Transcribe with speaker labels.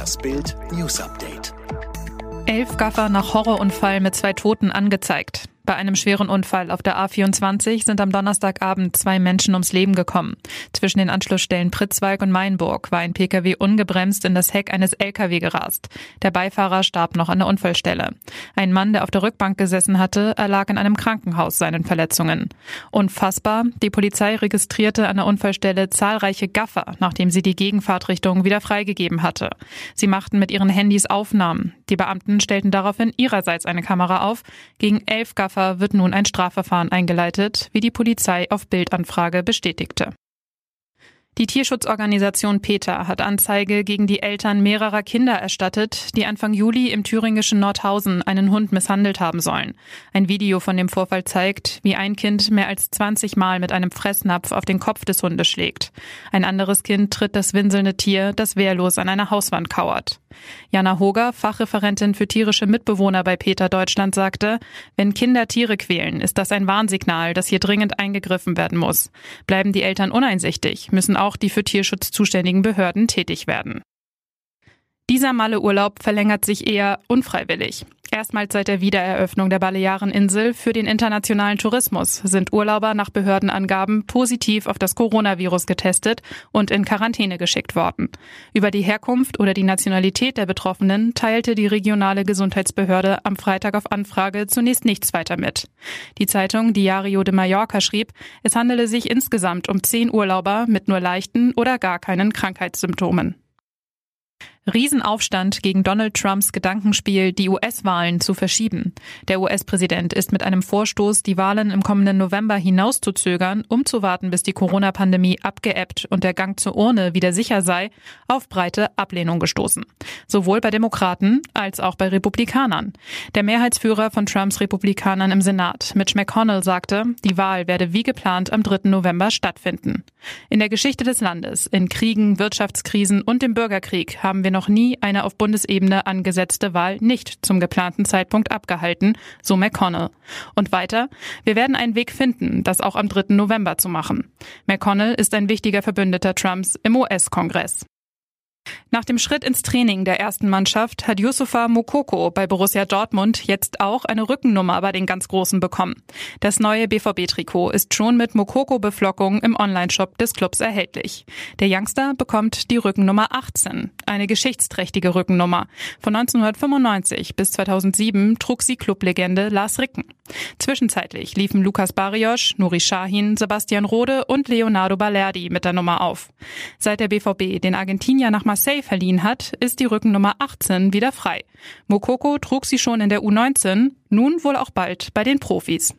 Speaker 1: Das Bild News Update.
Speaker 2: Elf Gaffer nach Horrorunfall mit zwei Toten angezeigt. Bei einem schweren Unfall auf der A24 sind am Donnerstagabend zwei Menschen ums Leben gekommen. Zwischen den Anschlussstellen Pritzwalk und Mainburg war ein Pkw ungebremst in das Heck eines Lkw gerast. Der Beifahrer starb noch an der Unfallstelle. Ein Mann, der auf der Rückbank gesessen hatte, erlag in einem Krankenhaus seinen Verletzungen. Unfassbar, die Polizei registrierte an der Unfallstelle zahlreiche Gaffer, nachdem sie die Gegenfahrtrichtung wieder freigegeben hatte. Sie machten mit ihren Handys Aufnahmen. Die Beamten stellten daraufhin ihrerseits eine Kamera auf. Gegen elf Gaffer Opfer wird nun ein Strafverfahren eingeleitet, wie die Polizei auf Bildanfrage bestätigte. Die Tierschutzorganisation PETA hat Anzeige gegen die Eltern mehrerer Kinder erstattet, die Anfang Juli im thüringischen Nordhausen einen Hund misshandelt haben sollen. Ein Video von dem Vorfall zeigt, wie ein Kind mehr als 20 Mal mit einem Fressnapf auf den Kopf des Hundes schlägt. Ein anderes Kind tritt das winselnde Tier, das wehrlos an einer Hauswand kauert. Jana Hoger, Fachreferentin für tierische Mitbewohner bei PETA Deutschland, sagte, wenn Kinder Tiere quälen, ist das ein Warnsignal, dass hier dringend eingegriffen werden muss. Bleiben die Eltern uneinsichtig, müssen auch die für Tierschutz zuständigen Behörden tätig werden. Dieser Malle-Urlaub verlängert sich eher unfreiwillig. Erstmals seit der Wiedereröffnung der Baleareninsel für den internationalen Tourismus sind Urlauber nach Behördenangaben positiv auf das Coronavirus getestet und in Quarantäne geschickt worden. Über die Herkunft oder die Nationalität der Betroffenen teilte die regionale Gesundheitsbehörde am Freitag auf Anfrage zunächst nichts weiter mit. Die Zeitung Diario de Mallorca schrieb, es handele sich insgesamt um zehn Urlauber mit nur leichten oder gar keinen Krankheitssymptomen. Riesenaufstand gegen Donald Trumps Gedankenspiel, die US-Wahlen zu verschieben. Der US-Präsident ist mit einem Vorstoß, die Wahlen im kommenden November hinauszuzögern, um zu warten, bis die Corona-Pandemie abgeebbt und der Gang zur Urne wieder sicher sei, auf breite Ablehnung gestoßen. Sowohl bei Demokraten als auch bei Republikanern. Der Mehrheitsführer von Trumps Republikanern im Senat, Mitch McConnell, sagte, die Wahl werde wie geplant am 3. November stattfinden. In der Geschichte des Landes, in Kriegen, Wirtschaftskrisen und dem Bürgerkrieg haben wir noch nie eine auf Bundesebene angesetzte Wahl nicht zum geplanten Zeitpunkt abgehalten, so McConnell. Und weiter, wir werden einen Weg finden, das auch am 3. November zu machen. McConnell ist ein wichtiger Verbündeter Trumps im US-Kongress. Nach dem Schritt ins Training der ersten Mannschaft hat Yusufa Mokoko bei Borussia Dortmund jetzt auch eine Rückennummer bei den ganz Großen bekommen. Das neue BVB-Trikot ist schon mit Mokoko-Beflockung im Onlineshop des Clubs erhältlich. Der Youngster bekommt die Rückennummer 18, eine geschichtsträchtige Rückennummer. Von 1995 bis 2007 trug sie Clublegende Lars Ricken. Zwischenzeitlich liefen Lukas Barrios, Nuri Sahin, Sebastian Rode und Leonardo Balerdi mit der Nummer auf. Seit der BVB den Argentinier nach Marseille verliehen hat, ist die Rückennummer 18 wieder frei. Mokoko trug sie schon in der U19, nun wohl auch bald bei den Profis.